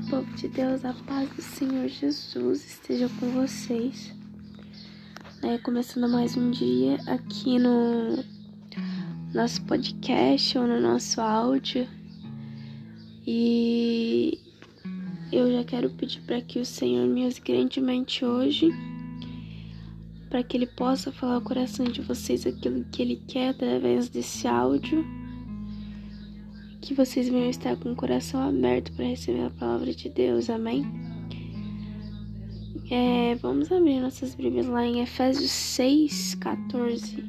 Oi, povo de Deus, a paz do Senhor Jesus esteja com vocês. É, começando mais um dia aqui no nosso podcast ou no nosso áudio. E eu já quero pedir para que o Senhor me use grandemente hoje, para que Ele possa falar ao coração de vocês aquilo que Ele quer através desse áudio que vocês venham estar com o coração aberto para receber a palavra de Deus, amém? É, vamos abrir nossas Bíblias lá em Efésios 6, 14.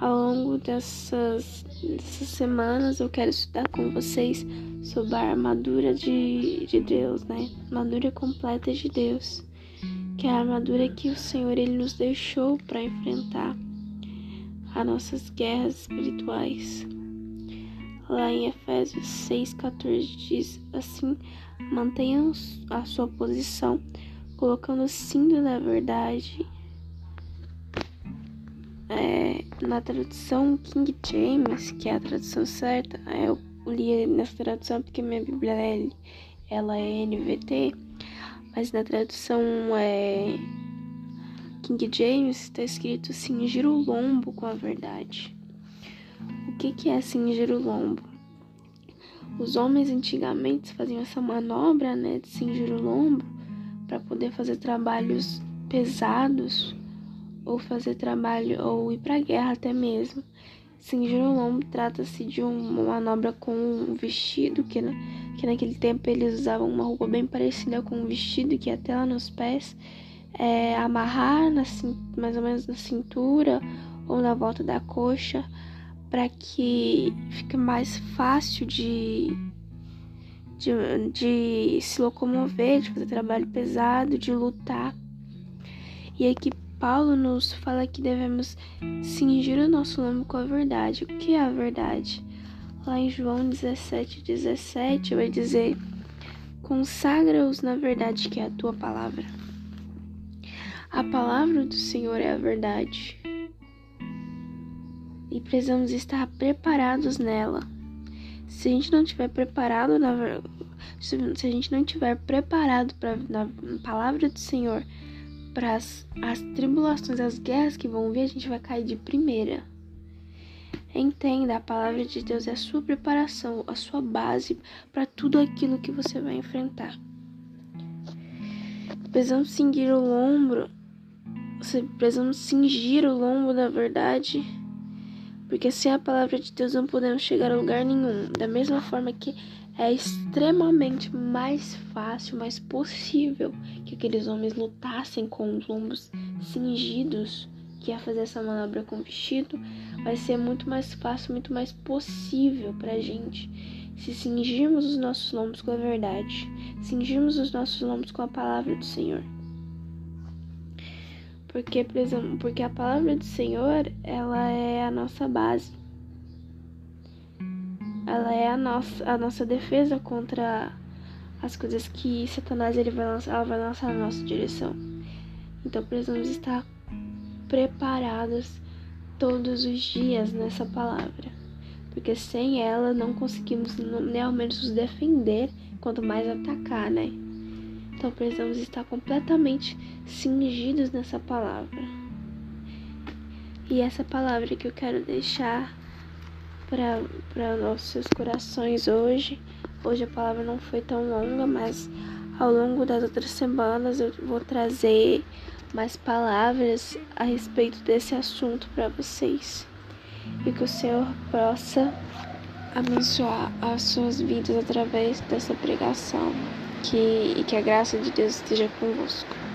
Ao longo dessas, dessas semanas eu quero estudar com vocês sobre a armadura de, de Deus, né? Armadura completa de Deus, que é a armadura que o Senhor ele nos deixou para enfrentar as nossas guerras espirituais. Lá em Efésios 6,14 diz assim: mantenham a sua posição, colocando o cinto da verdade. É, na tradução King James, que é a tradução certa, eu li nessa tradução porque minha Bíblia é, ela é NVT, mas na tradução é, King James está escrito cingir o lombo com a verdade. Que, que é cingir o lombo? Os homens antigamente faziam essa manobra né, de cingir o lombo para poder fazer trabalhos pesados ou fazer trabalho ou ir para a guerra até mesmo. Cingir o lombo trata-se de uma manobra com um vestido que, que naquele tempo eles usavam uma roupa bem parecida com um vestido que até lá nos pés, é, amarrar na, mais ou menos na cintura ou na volta da coxa para que fique mais fácil de, de, de se locomover, de fazer trabalho pesado, de lutar. E aqui Paulo nos fala que devemos cingir o nosso lombo com a verdade. O que é a verdade? Lá em João 17, 17 vai dizer: Consagra-os na verdade que é a tua palavra. A palavra do Senhor é a verdade e precisamos estar preparados nela. Se a gente não tiver preparado na se a gente não tiver preparado para na palavra do Senhor para as, tribulações, as guerras que vão vir, a gente vai cair de primeira. Entenda, a palavra de Deus é a sua preparação, a sua base para tudo aquilo que você vai enfrentar. Precisamos cingir o ombro, precisamos cingir o lombo da verdade porque sem a palavra de Deus não podemos chegar a lugar nenhum. Da mesma forma que é extremamente mais fácil, mais possível que aqueles homens lutassem com os lombos cingidos, que ia fazer essa manobra com o vestido, vai ser muito mais fácil, muito mais possível pra gente se cingirmos os nossos lombos com a verdade, cingirmos os nossos lombos com a palavra do Senhor. Porque, por exemplo, porque a palavra do Senhor, ela a nossa base. Ela é a nossa, a nossa defesa contra as coisas que Satanás ele vai lançar, ela vai lançar na nossa direção. Então precisamos estar preparados todos os dias nessa palavra. Porque sem ela não conseguimos nem ao menos nos defender, quanto mais atacar, né? Então precisamos estar completamente cingidos nessa palavra. E essa palavra que eu quero deixar para nossos corações hoje. Hoje a palavra não foi tão longa, mas ao longo das outras semanas eu vou trazer mais palavras a respeito desse assunto para vocês. E que o Senhor possa abençoar as suas vidas através dessa pregação que, e que a graça de Deus esteja convosco.